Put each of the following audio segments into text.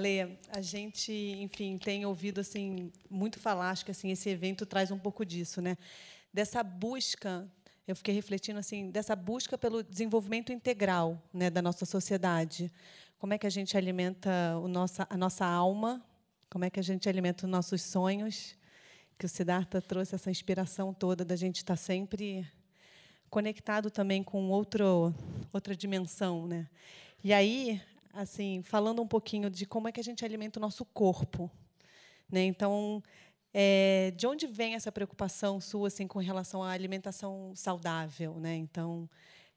Ale, a gente, enfim, tem ouvido assim muito falar, acho que assim esse evento traz um pouco disso, né? Dessa busca, eu fiquei refletindo assim, dessa busca pelo desenvolvimento integral, né, da nossa sociedade. Como é que a gente alimenta o nossa, a nossa alma? Como é que a gente alimenta os nossos sonhos? Que o Siddhartha trouxe essa inspiração toda da gente estar sempre conectado também com outro, outra dimensão, né? E aí, assim, falando um pouquinho de como é que a gente alimenta o nosso corpo, né? Então, é, de onde vem essa preocupação sua, assim, com relação à alimentação saudável, né? Então,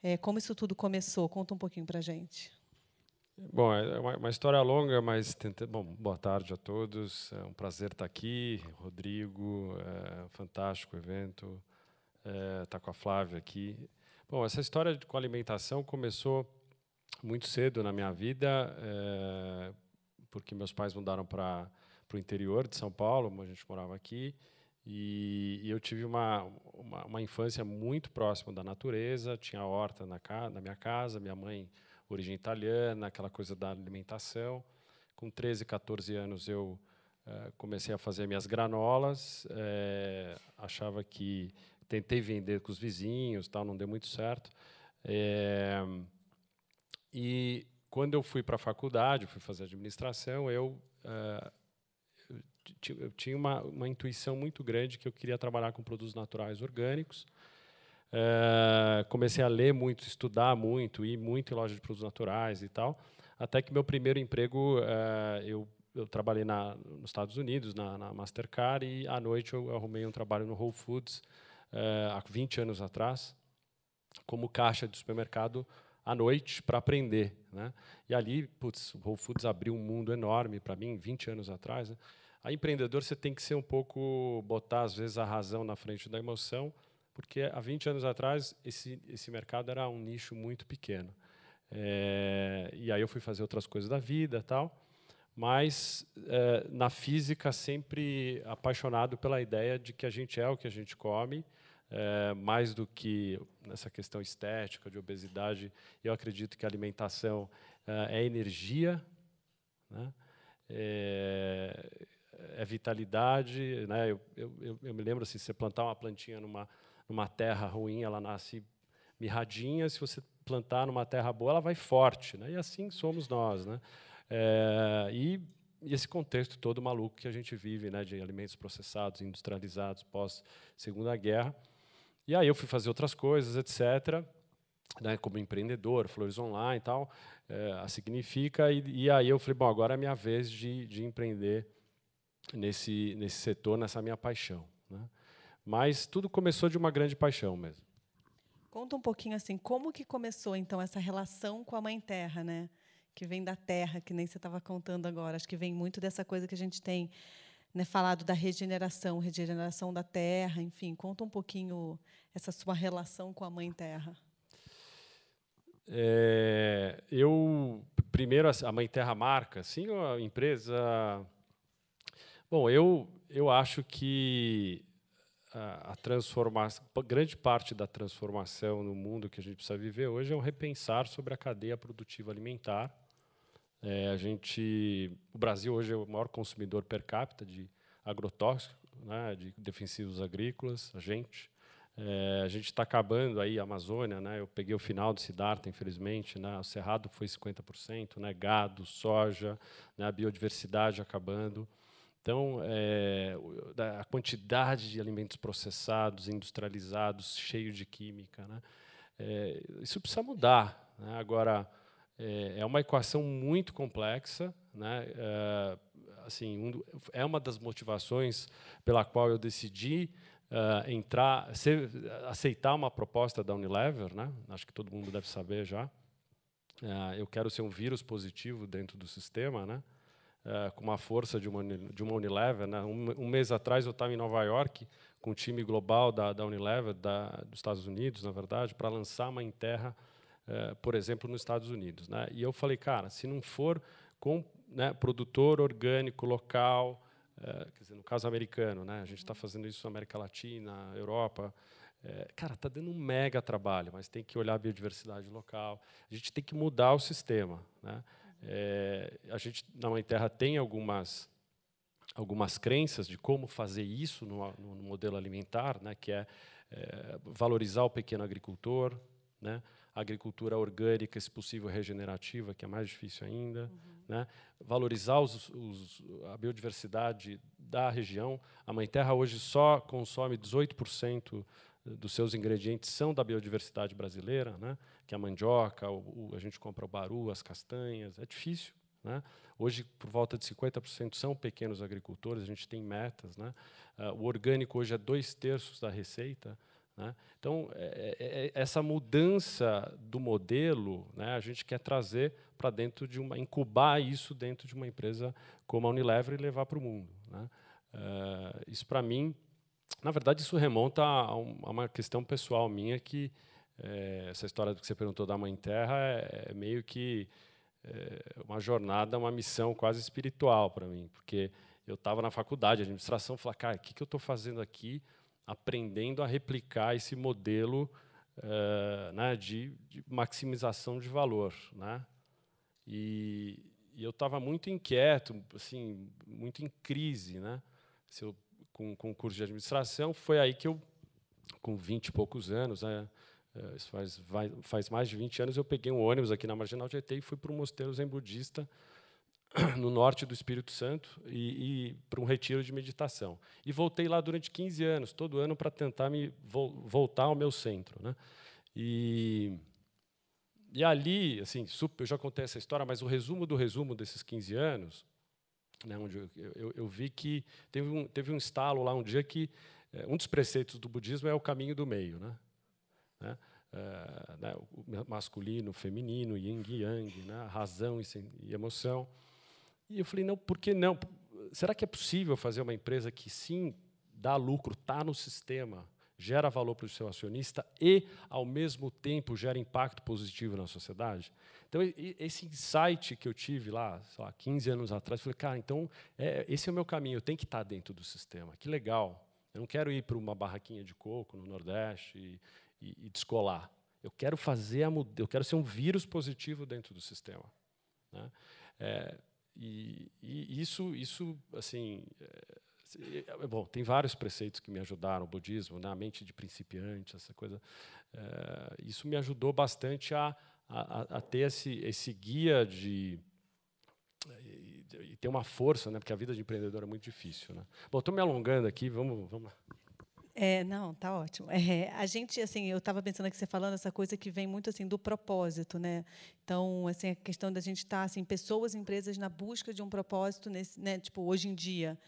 é, como isso tudo começou? Conta um pouquinho para gente. Bom, é uma, uma história longa, mas bom, boa tarde a todos. É um prazer estar aqui, Rodrigo. É um fantástico evento estar é, com a Flávia aqui. Bom, essa história com alimentação começou muito cedo na minha vida, é, porque meus pais mudaram para o interior de São Paulo, a gente morava aqui, e, e eu tive uma, uma, uma, infância muito próxima da natureza, tinha horta na, na minha casa, minha mãe, origem italiana, aquela coisa da alimentação. Com 13, 14 anos, eu é, comecei a fazer minhas granolas, é, achava que tentei vender com os vizinhos, tal, não deu muito certo. É, e quando eu fui para a faculdade, fui fazer administração, eu, é, eu tinha uma, uma, intuição muito grande que eu queria trabalhar com produtos naturais orgânicos. É, comecei a ler muito, estudar muito, ir muito em loja de produtos naturais e tal, até que meu primeiro emprego é, eu eu trabalhei na, nos Estados Unidos, na, na, Mastercard, e à noite eu arrumei um trabalho no Whole Foods, uh, há 20 anos atrás, como caixa de supermercado à noite para aprender. Né? E ali, putz, o Whole Foods abriu um mundo enorme para mim, 20 anos atrás. Né? A empreendedor, você tem que ser um pouco, botar às vezes a razão na frente da emoção, porque há 20 anos atrás esse, esse mercado era um nicho muito pequeno. É, e aí eu fui fazer outras coisas da vida tal, mas é, na física sempre apaixonado pela ideia de que a gente é o que a gente come é, mais do que nessa questão estética de obesidade, eu acredito que a alimentação é, é energia, né? é, é, vitalidade. Né? Eu, eu, eu, me lembro assim, você plantar uma plantinha numa, numa terra ruim, ela nasce mirradinha. Se você plantar numa terra boa, ela vai forte. Né? E assim somos nós. Né? E e esse contexto todo maluco que a gente vive, né, de alimentos processados, industrializados pós Segunda Guerra, e aí eu fui fazer outras coisas, etc., né, como empreendedor, Flores Online e tal, é, a Significa, e, e, aí eu falei, bom, agora é minha vez de, de empreender nesse, nesse setor, nessa minha paixão. Né? Mas tudo começou de uma grande paixão mesmo. Conta um pouquinho assim, como que começou então essa relação com a Mãe Terra, né? Que vem da terra, que nem você estava contando agora. Acho que vem muito dessa coisa que a gente tem né, falado da regeneração, regeneração da terra, enfim, conta um pouquinho essa sua relação com a Mãe Terra. É, eu primeiro a Mãe Terra marca, sim, a empresa. Bom, eu eu acho que a, a transformação, grande parte da transformação no mundo que a gente precisa viver hoje é um repensar sobre a cadeia produtiva alimentar é, a gente, o Brasil hoje é o maior consumidor per capita de agrotóxicos, né, de defensivos agrícolas, a gente. É, a gente está acabando aí a Amazônia, né? Eu peguei o final do Siddhartha, infelizmente, né? O cerrado foi 50%, né? Gado, soja, né? a biodiversidade acabando. Então, é, a quantidade de alimentos processados, industrializados, cheios de química, né? É, isso precisa mudar. Né? Agora, é, é uma equação muito complexa, né? É, assim, um, é uma das motivações pela qual eu decidi uh, entrar, ser, aceitar uma proposta da Unilever, né? Acho que todo mundo deve saber já. Uh, eu quero ser um vírus positivo dentro do sistema, né? Uh, com uma força de uma, de uma Unilever. Né? Um, um mês atrás eu estava em Nova York com o time global da, da Unilever, da, dos Estados Unidos, na verdade, para lançar uma Terra eh, por exemplo, nos Estados Unidos. Né? E eu falei, cara, se não for com né, produtor orgânico local, uh, quer dizer, no caso americano, né, a gente está fazendo isso na América Latina, Europa, é, cara, está dando um mega trabalho, mas tem que olhar a biodiversidade local. A gente tem que mudar o sistema. Né? É, a gente, na Mãe Terra, tem algumas, algumas crenças de como fazer isso no, no modelo alimentar, né, que é, é, valorizar o pequeno agricultor, né, agricultura orgânica, se possível regenerativa, que é mais difícil ainda, uhum. né? valorizar os, os, a biodiversidade da região. A Mãe Terra hoje só consome 18% dos seus ingredientes são da biodiversidade brasileira, né? que é a mandioca, o, o, a gente compra o baru, as castanhas, é difícil. Né? Hoje, por volta de 50% são pequenos agricultores, a gente tem metas. Né? Uh, o orgânico hoje é dois terços da receita. Né? Então, é, é, é, essa mudança do modelo, né, a gente quer trazer para dentro de uma, incubar isso dentro de uma empresa como a Unilever e levar para o mundo. Né? Uh, isso, para mim, na verdade, isso remonta a, a uma questão pessoal minha que é, essa história que você perguntou da Mãe Terra é, é meio que é, uma jornada, uma missão quase espiritual para mim, porque eu estava na faculdade de administração, falei, cara, o que, que eu estou fazendo aqui? Aprendendo a replicar esse modelo uh, né, de, de, maximização de valor, né? E, e eu estava muito inquieto, assim, muito em crise, né? Se eu, com, o curso de administração, foi aí que eu, com 20 e poucos anos, né, uh, isso faz, vai, faz mais de 20 anos, eu peguei um ônibus aqui na Marginal Tietê e fui para um mosteiro zen budista no norte do Espírito Santo e, e para um retiro de meditação. E voltei lá durante 15 anos, todo ano, para tentar me vo voltar ao meu centro. Né? E, e ali, assim, super, eu já contei essa história, mas o resumo do resumo desses 15 anos, né, onde eu, eu, eu vi que teve um, teve um estalo lá um dia que é, um dos preceitos do budismo é o caminho do meio. Né? né? É, né, masculino, feminino, yin e yang, né, razão e, e emoção. E eu falei, não, por que não? Será que é possível fazer uma empresa que sim dá lucro, está no sistema, gera valor para o seu acionista e, ao mesmo tempo, gera impacto positivo na sociedade? Então, esse insight que eu tive lá, sei lá 15 anos atrás, eu falei, cara, então, é, esse é o meu caminho, eu tenho que estar dentro do sistema. Que legal. Eu não quero ir para uma barraquinha de coco no Nordeste e, e, e descolar. Eu quero fazer a eu quero ser um vírus positivo dentro do sistema. Né? É, e, e isso, isso, assim, é, é, bom, tem vários preceitos que me ajudaram, o budismo, né, a mente de principiante, essa coisa. É, isso me ajudou bastante a, a, a, ter esse, esse guia de e, e ter uma força, né, porque a vida de empreendedor é muito difícil, né. Bom, estou me alongando aqui, vamos, vamos. É, não, tá ótimo. É, a gente, assim, eu estava pensando aqui você falando essa coisa que vem muito assim do propósito, né? Então, assim, a questão da gente estar, tá, assim, pessoas, empresas na busca de um propósito nesse, né? Tipo, hoje em dia.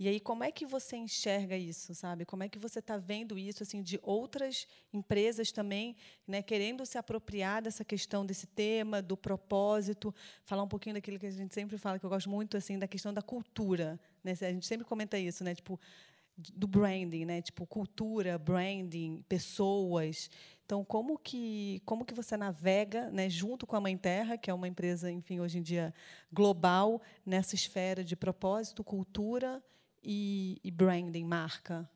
E aí, como é que você enxerga isso, sabe? Como é que você está vendo isso, assim, de outras empresas também, né, querendo se apropriar dessa questão desse tema, do propósito, falar um pouquinho daquilo que a gente sempre fala, que eu gosto muito, assim, da questão da cultura, né? A gente sempre comenta isso, né? Tipo, do branding, né? Tipo cultura, branding, pessoas. Então, como que como que você navega, né, junto com a Mãe Terra, que é uma empresa, enfim, hoje em dia global nessa esfera de propósito, cultura e, e branding, marca?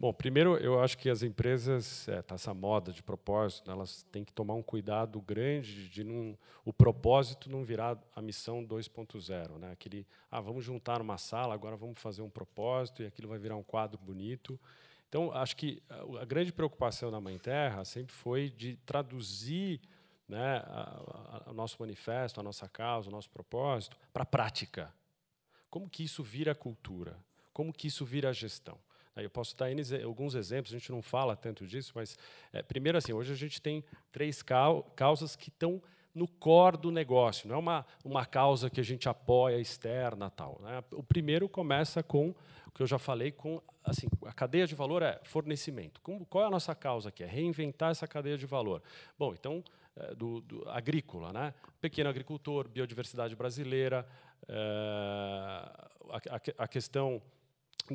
Bom, primeiro eu acho que as empresas, é, tá essa moda de propósito, elas têm que tomar um cuidado grande de não, o propósito não virar a missão 2.0, né? Aquele, ah, vamos juntar uma sala, agora vamos fazer um propósito e aquilo vai virar um quadro bonito. Então, acho que a, a grande preocupação da Mãe Terra sempre foi de traduzir né, o nosso manifesto, a nossa causa, o nosso propósito para a prática. Como que isso vira cultura? Como que isso vira gestão? Eu posso dar alguns exemplos, a gente não fala tanto disso, mas, é, primeiro, assim, hoje a gente tem três causas que estão no core do negócio, não é uma, uma causa que a gente apoia externa. tal. Né? O primeiro começa com o que eu já falei, com assim, a cadeia de valor é fornecimento. Como, qual é a nossa causa aqui? É reinventar essa cadeia de valor. Bom, então, é, do, do, agrícola, né? pequeno agricultor, biodiversidade brasileira, é, a, a, a questão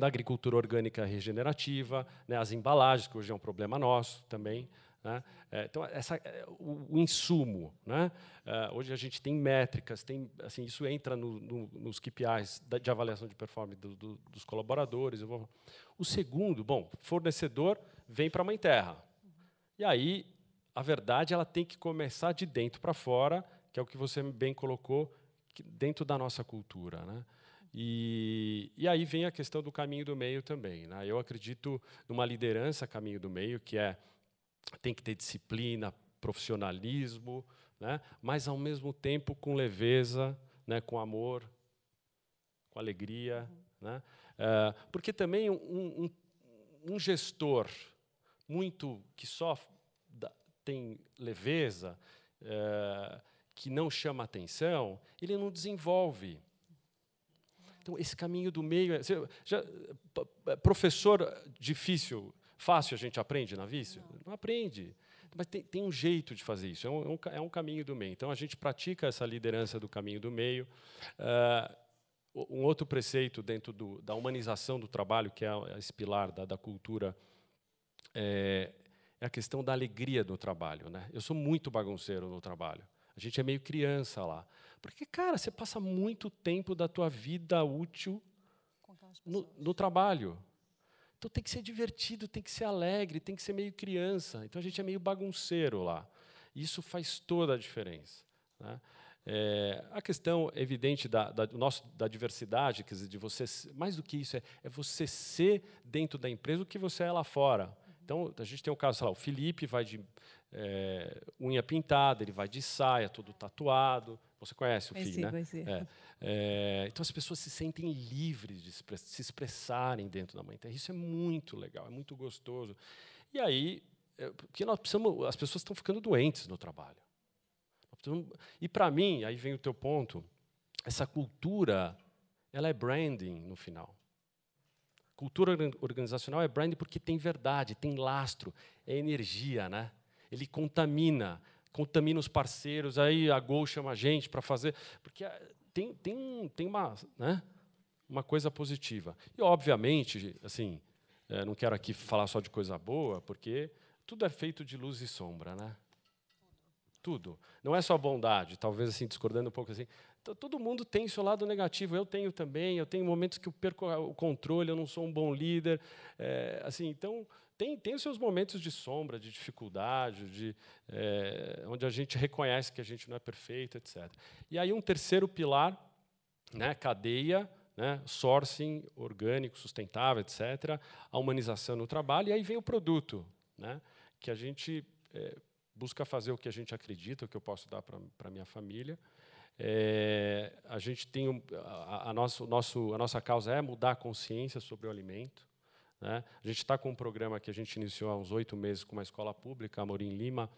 da agricultura orgânica regenerativa, né, as embalagens, que hoje é um problema nosso também. Né? É, então, essa, é, o, o, insumo. Né? É, hoje a gente tem métricas, tem, assim, isso entra no, no, nos KPIs de avaliação de performance do, do, dos colaboradores. O segundo, bom, fornecedor vem para a Mãe Terra. E aí, a verdade ela tem que começar de dentro para fora, que é o que você bem colocou dentro da nossa cultura, né? E, e aí vem a questão do caminho do meio também. Né? Eu acredito numa liderança caminho do meio, que é tem que ter disciplina, profissionalismo, né? mas ao mesmo tempo com leveza, né? com amor, com alegria. Uhum. Né? Uh, porque também um, um, um, gestor muito que só tem leveza, uh, que não chama atenção, ele não desenvolve. Então, esse caminho do meio. É, já, professor difícil, fácil a gente aprende na vício? Não, não aprende. Mas tem, tem, um jeito de fazer isso, é um, é um, caminho do meio. Então, a gente pratica essa liderança do caminho do meio. Uh, um outro preceito dentro do, da humanização do trabalho, que é esse pilar da, da cultura, é, é, a questão da alegria do trabalho. Né? Eu sou muito bagunceiro no trabalho. A gente é meio criança lá. Porque, cara, você passa muito tempo da tua vida útil no, no trabalho. Então tem que ser divertido, tem que ser alegre, tem que ser meio criança. Então a gente é meio bagunceiro lá. Isso faz toda a diferença. Né? É, a questão evidente da, da, nosso, da diversidade, quer dizer, de você, mais do que isso, é, é você ser dentro da empresa o que você é lá fora. Então, a gente tem o caso, sei lá, o Felipe vai de é, unha pintada, ele vai de saia, todo tatuado. Você conhece o filho, né? É, é, então as pessoas se sentem livres de se expressarem dentro da mãe terra. Isso é muito legal, é muito gostoso. E aí, é, porque nós precisamos, as pessoas estão ficando doentes no trabalho. E para mim, aí vem o teu ponto, essa cultura, ela é branding no final. Cultura organizacional é branding porque tem verdade, tem lastro, é energia, né? Ele contamina, contamina os parceiros, aí a Gol chama a gente para fazer, porque ah, tem, tem, tem uma, né, uma coisa positiva. E, obviamente, assim, é, não quero aqui falar só de coisa boa, porque tudo é feito de luz e sombra, né? Tudo. Não é só bondade, talvez assim, discordando um pouco assim. Todo mundo tem seu lado negativo, eu tenho também, eu tenho momentos que eu perco o controle, eu não sou um bom líder. É, assim, então, tem, tem os seus momentos de sombra, de dificuldade, de, é, onde a gente reconhece que a gente não é perfeito, etc. E aí um terceiro pilar, né, cadeia, né, sourcing orgânico, sustentável, etc. A humanização no trabalho, e aí vem o produto, né, que a gente é, busca fazer o que a gente acredita, o que eu posso dar para a minha família. É, a gente tem a, a, nosso, nosso, a nossa causa é mudar a consciência sobre o alimento. Né? A gente está com um programa que a gente iniciou há uns oito meses com uma escola pública, Amorim Lima,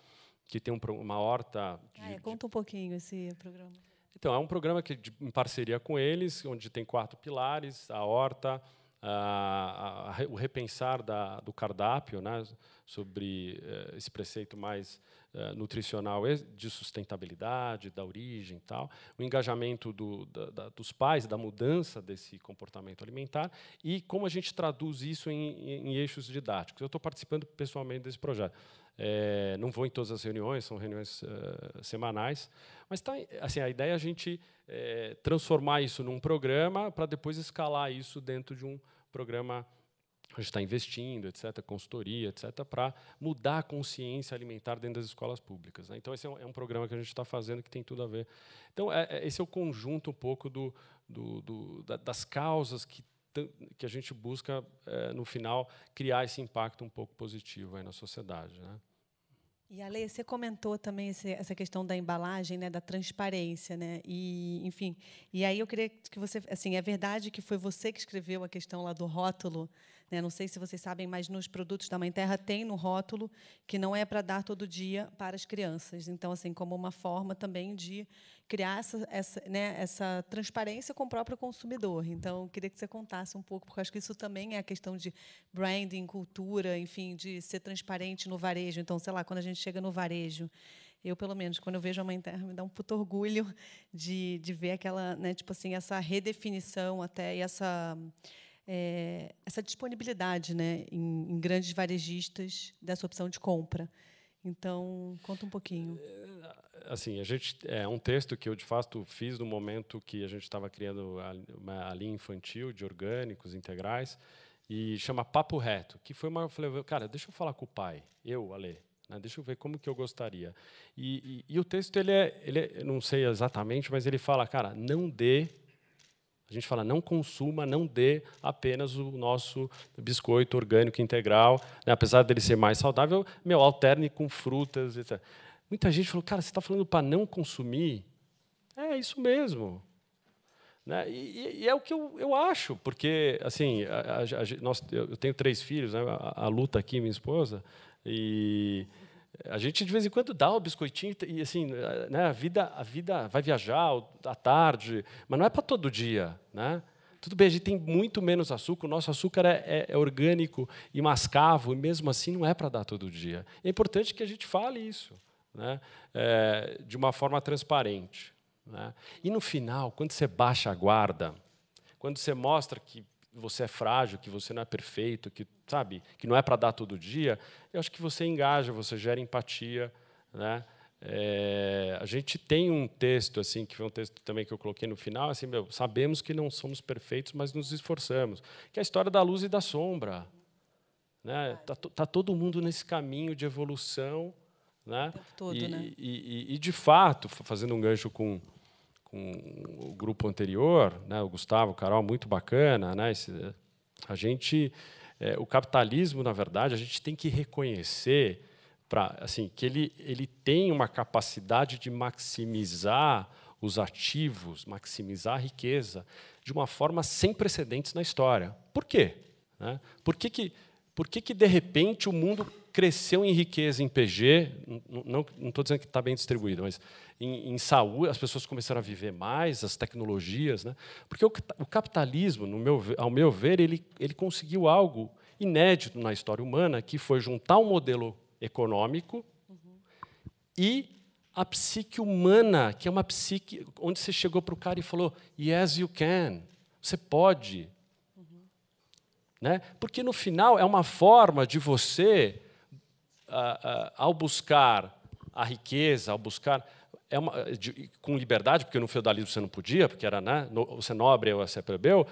que tem um, uma horta. De, ah, é, conta um pouquinho esse programa. Então, é um programa que, de, em parceria com eles, onde tem quatro pilares: a horta, a, a, o repensar da, do cardápio, né, sobre uh, esse preceito mais uh, nutricional de sustentabilidade, da origem e tal, o engajamento do, da, da, dos pais, da mudança desse comportamento alimentar e como a gente traduz isso em, em, em eixos didáticos. Eu estou participando pessoalmente desse projeto. É, não vou em todas as reuniões, são reuniões uh, semanais, mas tá, assim, a ideia é a gente é, transformar isso num programa para depois escalar isso dentro de um programa a gente está investindo, etc., consultoria, etc., para mudar a consciência alimentar dentro das escolas públicas. Né? Então, esse é um, é um, programa que a gente está fazendo que tem tudo a ver. Então, é, é, esse é o conjunto um pouco do, do, do, da, das causas que, que a gente busca, é, no final, criar esse impacto um pouco positivo aí na sociedade. Né? E Ale, você comentou também esse, essa questão da embalagem, né, da transparência, né? E, enfim, e aí eu queria que você, assim, é verdade que foi você que escreveu a questão lá do rótulo né? Não sei se vocês sabem, mas nos produtos da Mãe Terra tem no rótulo que não é para dar todo dia para as crianças. Então, assim, como uma forma também de criar essa, essa, né, essa transparência com o próprio consumidor. Então, queria que você contasse um pouco, porque acho que isso também é a questão de branding, cultura, enfim, de ser transparente no varejo. Então, sei lá, quando a gente chega no varejo, eu pelo menos quando eu vejo a mãe terra me dá um puto orgulho de, de ver aquela né tipo assim essa redefinição até e essa é, essa disponibilidade né, em, em, grandes varejistas dessa opção de compra. Então, conta um pouquinho. É, assim, a gente é um texto que eu de fato fiz no momento que a gente estava criando a, uma linha infantil de orgânicos integrais e chama Papo Reto, que foi uma eu falei, cara, deixa eu falar com o pai, eu, Ale, Né? Deixa eu ver como que eu gostaria. E, e, e o texto ele é, ele é, não sei exatamente, mas ele fala, cara, não dê a gente fala não consuma, não dê apenas o nosso biscoito orgânico integral, né? apesar dele ser mais saudável, meu, alterne com frutas, etc. Muita gente falou, cara, você está falando para não consumir? É isso mesmo. Né? E, e, é o que eu, eu acho, porque assim, a, a, a, nós, eu tenho três filhos, né? a, a Luta aqui, minha esposa, e a gente de vez em quando dá o biscoitinho e assim, né, a vida, a vida vai viajar à tarde, mas não é para todo dia, né? Tudo bem, a gente tem muito menos açúcar, o nosso açúcar é, é, é orgânico e mascavo, e mesmo assim não é para dar todo dia. É importante que a gente fale isso, né, é, de uma forma transparente. Né? E no final, quando você baixa a guarda, quando você mostra que você é frágil, que você não é perfeito, que sabe, que não é para dar todo dia, eu acho que você engaja, você gera empatia, né? É, a gente tem um texto assim que foi um texto também que eu coloquei no final, assim, meu, sabemos que não somos perfeitos, mas nos esforçamos, que é a história da luz e da sombra, né? Tá, tá todo mundo nesse caminho de evolução, né? Todo, e, né? E, e, e de fato, fazendo um gancho com com o grupo anterior, né, o Gustavo, o Carol, muito bacana, né, esse, a gente, é, o capitalismo, na verdade, a gente tem que reconhecer para assim que ele ele tem uma capacidade de maximizar os ativos, maximizar a riqueza de uma forma sem precedentes na história. Por quê? Né? Por que, que, por que, que de repente o mundo cresceu em riqueza em PG? Não estou dizendo que está bem distribuído, mas em, em, saúde, as pessoas começaram a viver mais, as tecnologias. Né? Porque o, o capitalismo, meu, ao meu ver, ele, ele conseguiu algo inédito na história humana, que foi juntar um modelo econômico uhum. e a psique humana, que é uma psique onde você chegou para o cara e falou: Yes, you can. Você pode. Uhum. Né? Porque no final é uma forma de você, uh, uh, ao buscar a riqueza, ao buscar é uma, de, com liberdade, porque no feudalismo você não podia, porque era né, no, você nobre ou você plebeu,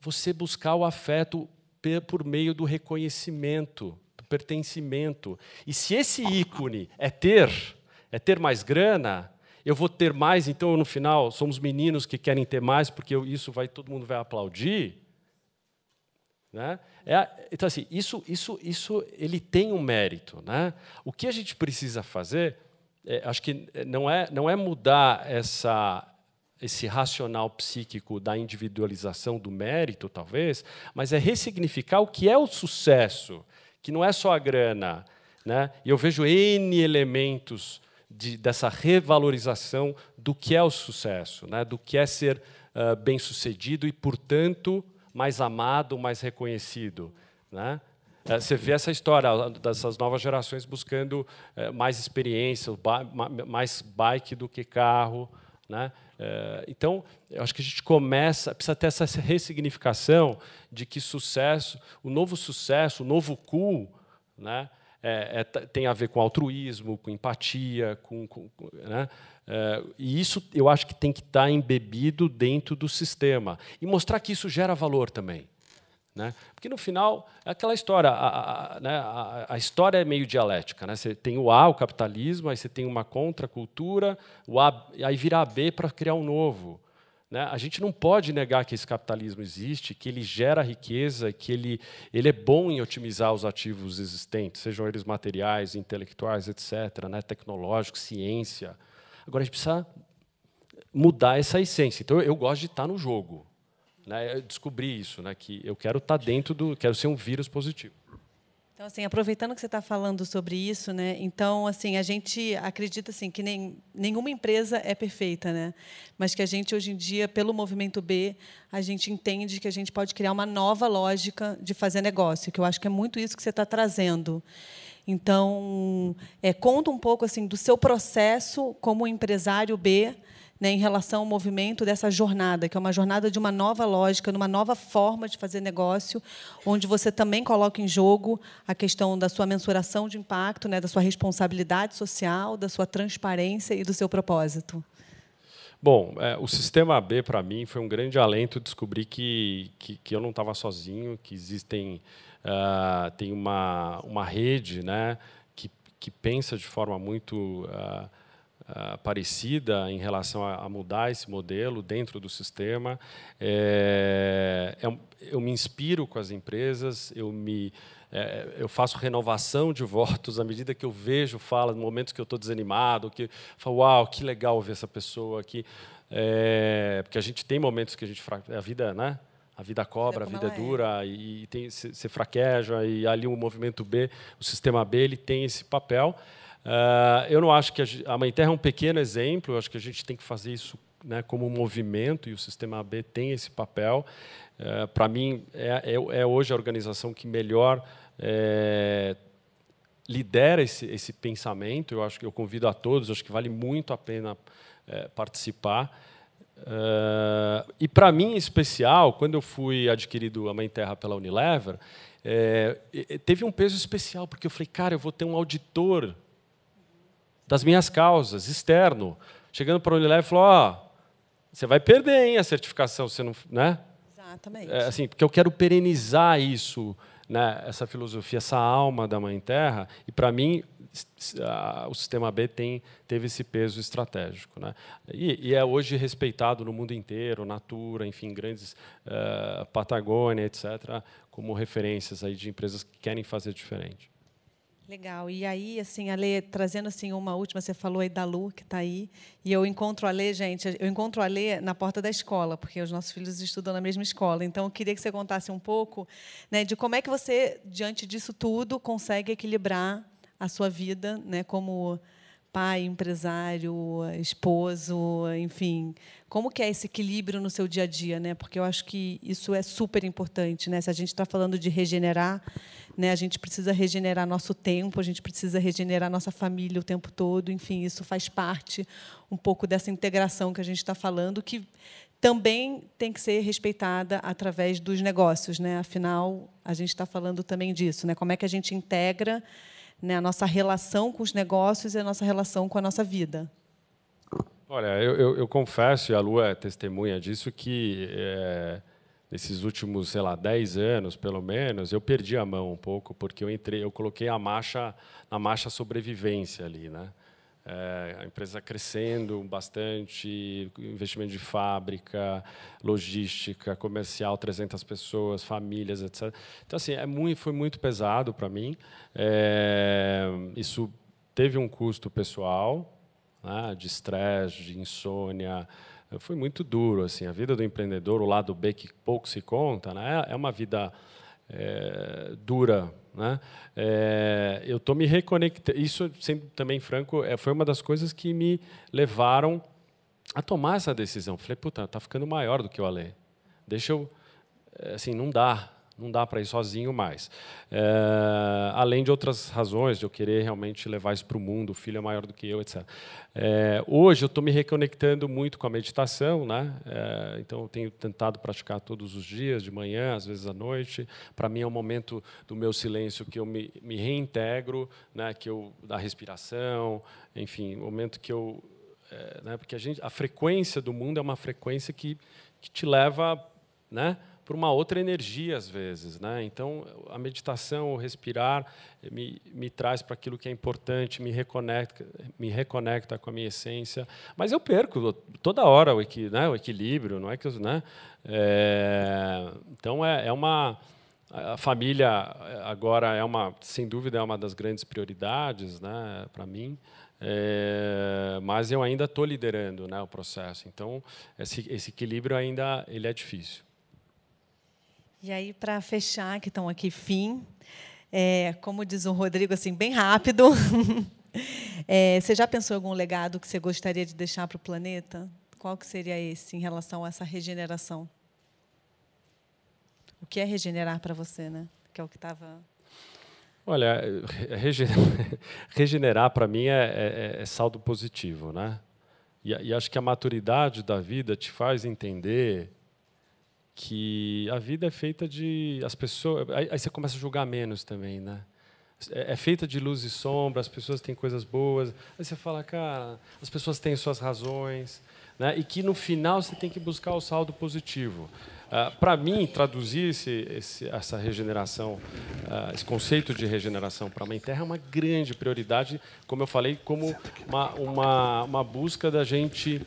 você buscar o afeto por meio do reconhecimento, do pertencimento. E se esse ícone é ter, é ter mais grana, eu vou ter mais, então no final somos meninos que querem ter mais, porque eu, isso vai todo mundo vai aplaudir. Né? É, então assim, isso, isso, isso, ele tem um mérito, né? O que a gente precisa fazer é, acho que não é, não é mudar essa, esse racional psíquico da individualização do mérito, talvez, mas é ressignificar o que é o sucesso, que não é só a grana. Né? E eu vejo N elementos de, dessa revalorização do que é o sucesso, né? do que é ser uh, bem-sucedido e, portanto, mais amado, mais reconhecido. Né? É, você vê essa história dessas novas gerações buscando é, mais experiência, mais bike do que carro. Né? É, então, eu acho que a gente começa, precisa ter essa ressignificação de que sucesso, o novo sucesso, o novo cool, né? É, é, tem a ver com altruísmo, com empatia, com, com né? é, e isso eu acho que tem que estar embebido dentro do sistema e mostrar que isso gera valor também. Né? Porque no final é aquela história, a, a, né, a, a, história é meio dialética. Né? Você tem o A, o capitalismo, aí você tem uma contracultura, o A, aí vira a B para criar um novo. Né? A gente não pode negar que esse capitalismo existe, que ele gera riqueza, que ele, ele é bom em otimizar os ativos existentes, sejam eles materiais, intelectuais, etc., né? tecnológicos, ciência. Agora a gente precisa mudar essa essência. Então eu gosto de estar no jogo. Né, eu descobri isso, né, que eu quero estar tá dentro do, quero ser um vírus positivo. Então, assim, aproveitando que você está falando sobre isso, né? Então, assim, a gente acredita assim que nem, nenhuma empresa é perfeita, né? Mas que a gente hoje em dia, pelo movimento B, a gente entende que a gente pode criar uma nova lógica de fazer negócio, que eu acho que é muito isso que você está trazendo. Então, é, conta um pouco assim do seu processo como empresário B né, em relação ao movimento dessa jornada, que é uma jornada de uma nova lógica, numa nova forma de fazer negócio, onde você também coloca em jogo a questão da sua mensuração de impacto, né, da sua responsabilidade social, da sua transparência e do seu propósito. Bom, é, o sistema B para mim foi um grande alento descobrir que, que, que eu não estava sozinho, que existem uh, tem uma uma rede, né, que pensa de forma muito uh, uh, parecida em relação a, a, mudar esse modelo dentro do sistema. É, é, eu me inspiro com as empresas, eu me é, eu faço renovação de votos à medida que eu vejo fala, no momentos que eu estou desanimado, que falo, uau, que legal ver essa pessoa aqui. É, porque a gente tem momentos que a gente a vida, né? A vida cobra, a vida é dura é. e tem se fraqueja e ali o movimento B, o sistema B, ele tem esse papel. Uh, eu não acho que a, Mãe Terra é um pequeno exemplo. Eu acho que a gente tem que fazer isso né, como um movimento e o sistema B tem esse papel. Uh, Para mim é, é, é, hoje a organização que melhor é, lidera esse, esse pensamento. Eu acho que eu convido a todos. Acho que vale muito a pena é, participar. Uh, e para mim, em especial, quando eu fui adquirido a Mãe Terra pela Unilever, é, teve um peso especial, porque eu falei, cara, eu vou ter um auditor das minhas causas, externo, chegando para a Unilever e falou, ó, oh, você vai perder hein, a certificação, você não, né? Exatamente. É, assim, porque eu quero perenizar isso, né, essa filosofia, essa alma da Mãe Terra, e para mim o sistema B tem, teve esse peso estratégico. Né? E, e, é hoje respeitado no mundo inteiro, Natura, enfim, grandes uh, Patagônia, etc., como referências aí de empresas que querem fazer diferente. Legal. E aí, assim, a Lê, trazendo assim uma última, você falou aí da Lu, que está aí, e eu encontro a Lê, gente, eu encontro a Lê na porta da escola, porque os nossos filhos estudam na mesma escola. Então, eu queria que você contasse um pouco né, de como é que você, diante disso tudo, consegue equilibrar a sua vida né, como pai, empresário, esposo, enfim. Como que é esse equilíbrio no seu dia a dia, né? Porque eu acho que isso é super importante, né? Se a gente está falando de regenerar, né? A gente precisa regenerar nosso tempo, a gente precisa regenerar nossa família o tempo todo. Enfim, isso faz parte um pouco dessa integração que a gente está falando, que também tem que ser respeitada através dos negócios, né? Afinal, a gente está falando também disso, né? Como é que a gente integra né, a nossa relação com os negócios e a nossa relação com a nossa vida? Olha, eu, eu, eu confesso, e a Lu é testemunha disso, que é, nesses últimos, sei lá, 10 anos, pelo menos, eu perdi a mão um pouco, porque eu entrei, eu coloquei a marcha na marcha sobrevivência ali, né? É, a empresa crescendo bastante, investimento de fábrica, logística, comercial, 300 pessoas, famílias, etc. Então, assim, é muito, foi muito pesado para mim. É, isso teve um custo pessoal, né, de estresse, de insônia. Foi muito duro. Assim, a vida do empreendedor, o lado B que pouco se conta, né, é uma vida é, dura né? É, eu estou me reconectando. Isso, sendo também franco, é, foi uma das coisas que me levaram a tomar essa decisão. Falei, puta, está ficando maior do que o Ale. Deixa eu. É, assim, não dá não dá para ir sozinho mais. É, além de outras razões, de eu querer realmente levar isso para o mundo, o filho é maior do que eu, etc. É, hoje eu estou me reconectando muito com a meditação, né? É, então eu tenho tentado praticar todos os dias, de manhã, às vezes à noite. Para mim é um momento do meu silêncio que eu me, me reintegro, né? Que eu da respiração, enfim, um momento que eu, é, né? Porque a gente, a frequência do mundo é uma frequência que que te leva, né? Por uma outra energia às vezes, né? Então a meditação, o respirar me, me traz para aquilo que é importante, me reconecta, me reconecta com a minha essência. Mas eu perco toda hora o, equi, né, o equilíbrio, não é que né? É, então é, é uma a família agora é uma, sem dúvida, é uma das grandes prioridades, né, para mim. É, mas eu ainda estou liderando, né, o processo. Então esse, esse equilíbrio ainda ele é difícil. E aí, para fechar, que estão aqui, fim, é, como diz o Rodrigo, assim, bem rápido. é, você já pensou em algum legado que você gostaria de deixar para o planeta? Qual que seria esse em relação a essa regeneração? O que é regenerar para você, né? Que é o que estava. Olha, regenerar para mim é, é, é, saldo positivo, né? E, e acho que a maturidade da vida te faz entender que a vida é feita de as pessoas aí, aí, você começa a julgar menos também né é, é feita de luz e sombra, as pessoas têm coisas boas. Aí você fala, cara, as pessoas têm suas razões, né? e que no final você tem que buscar o saldo positivo. Uh, Para mim, traduzir esse, esse, essa regeneração, uh, esse conceito de regeneração para a Mãe Terra é uma grande prioridade, como eu falei, como uma, uma, uma busca da gente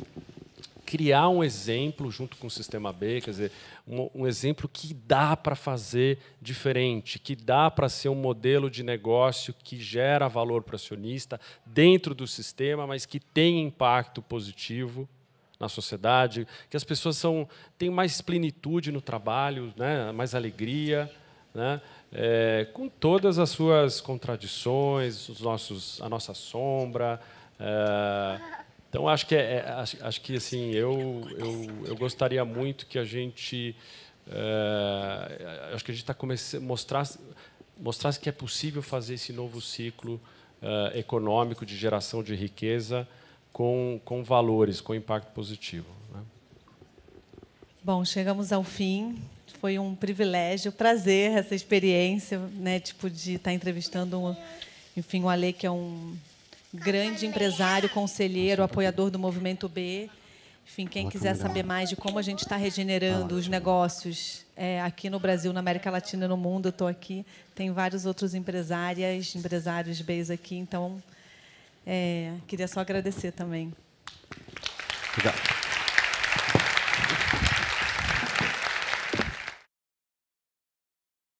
criar um exemplo junto com o Sistema B, quer dizer, um, um exemplo que dá para fazer diferente, que dá para ser um modelo de negócio que gera valor para o acionista dentro do sistema, mas que tem impacto positivo na sociedade, que as pessoas são, têm mais plenitude no trabalho, né, mais alegria, né, é, com todas as suas contradições, os nossos, a nossa sombra. É, então acho que é, é, acho, acho, que assim eu, eu, eu gostaria muito que a gente é, acho que a gente está começando mostrar mostrar que é possível fazer esse novo ciclo é, econômico de geração de riqueza com, com valores, com impacto positivo. Né? Bom, chegamos ao fim. Foi um privilégio, prazer essa experiência, né, tipo de estar entrevistando, um, enfim, o Ale que é um grande empresário, conselheiro, apoiador do Movimento B. Enfim, quem quiser saber mais de como a gente está regenerando os negócios é, aqui no Brasil, na América Latina e no mundo, eu estou aqui. Tem vários outros empresárias, empresários Bs aqui, então é, queria só agradecer também. Obrigado.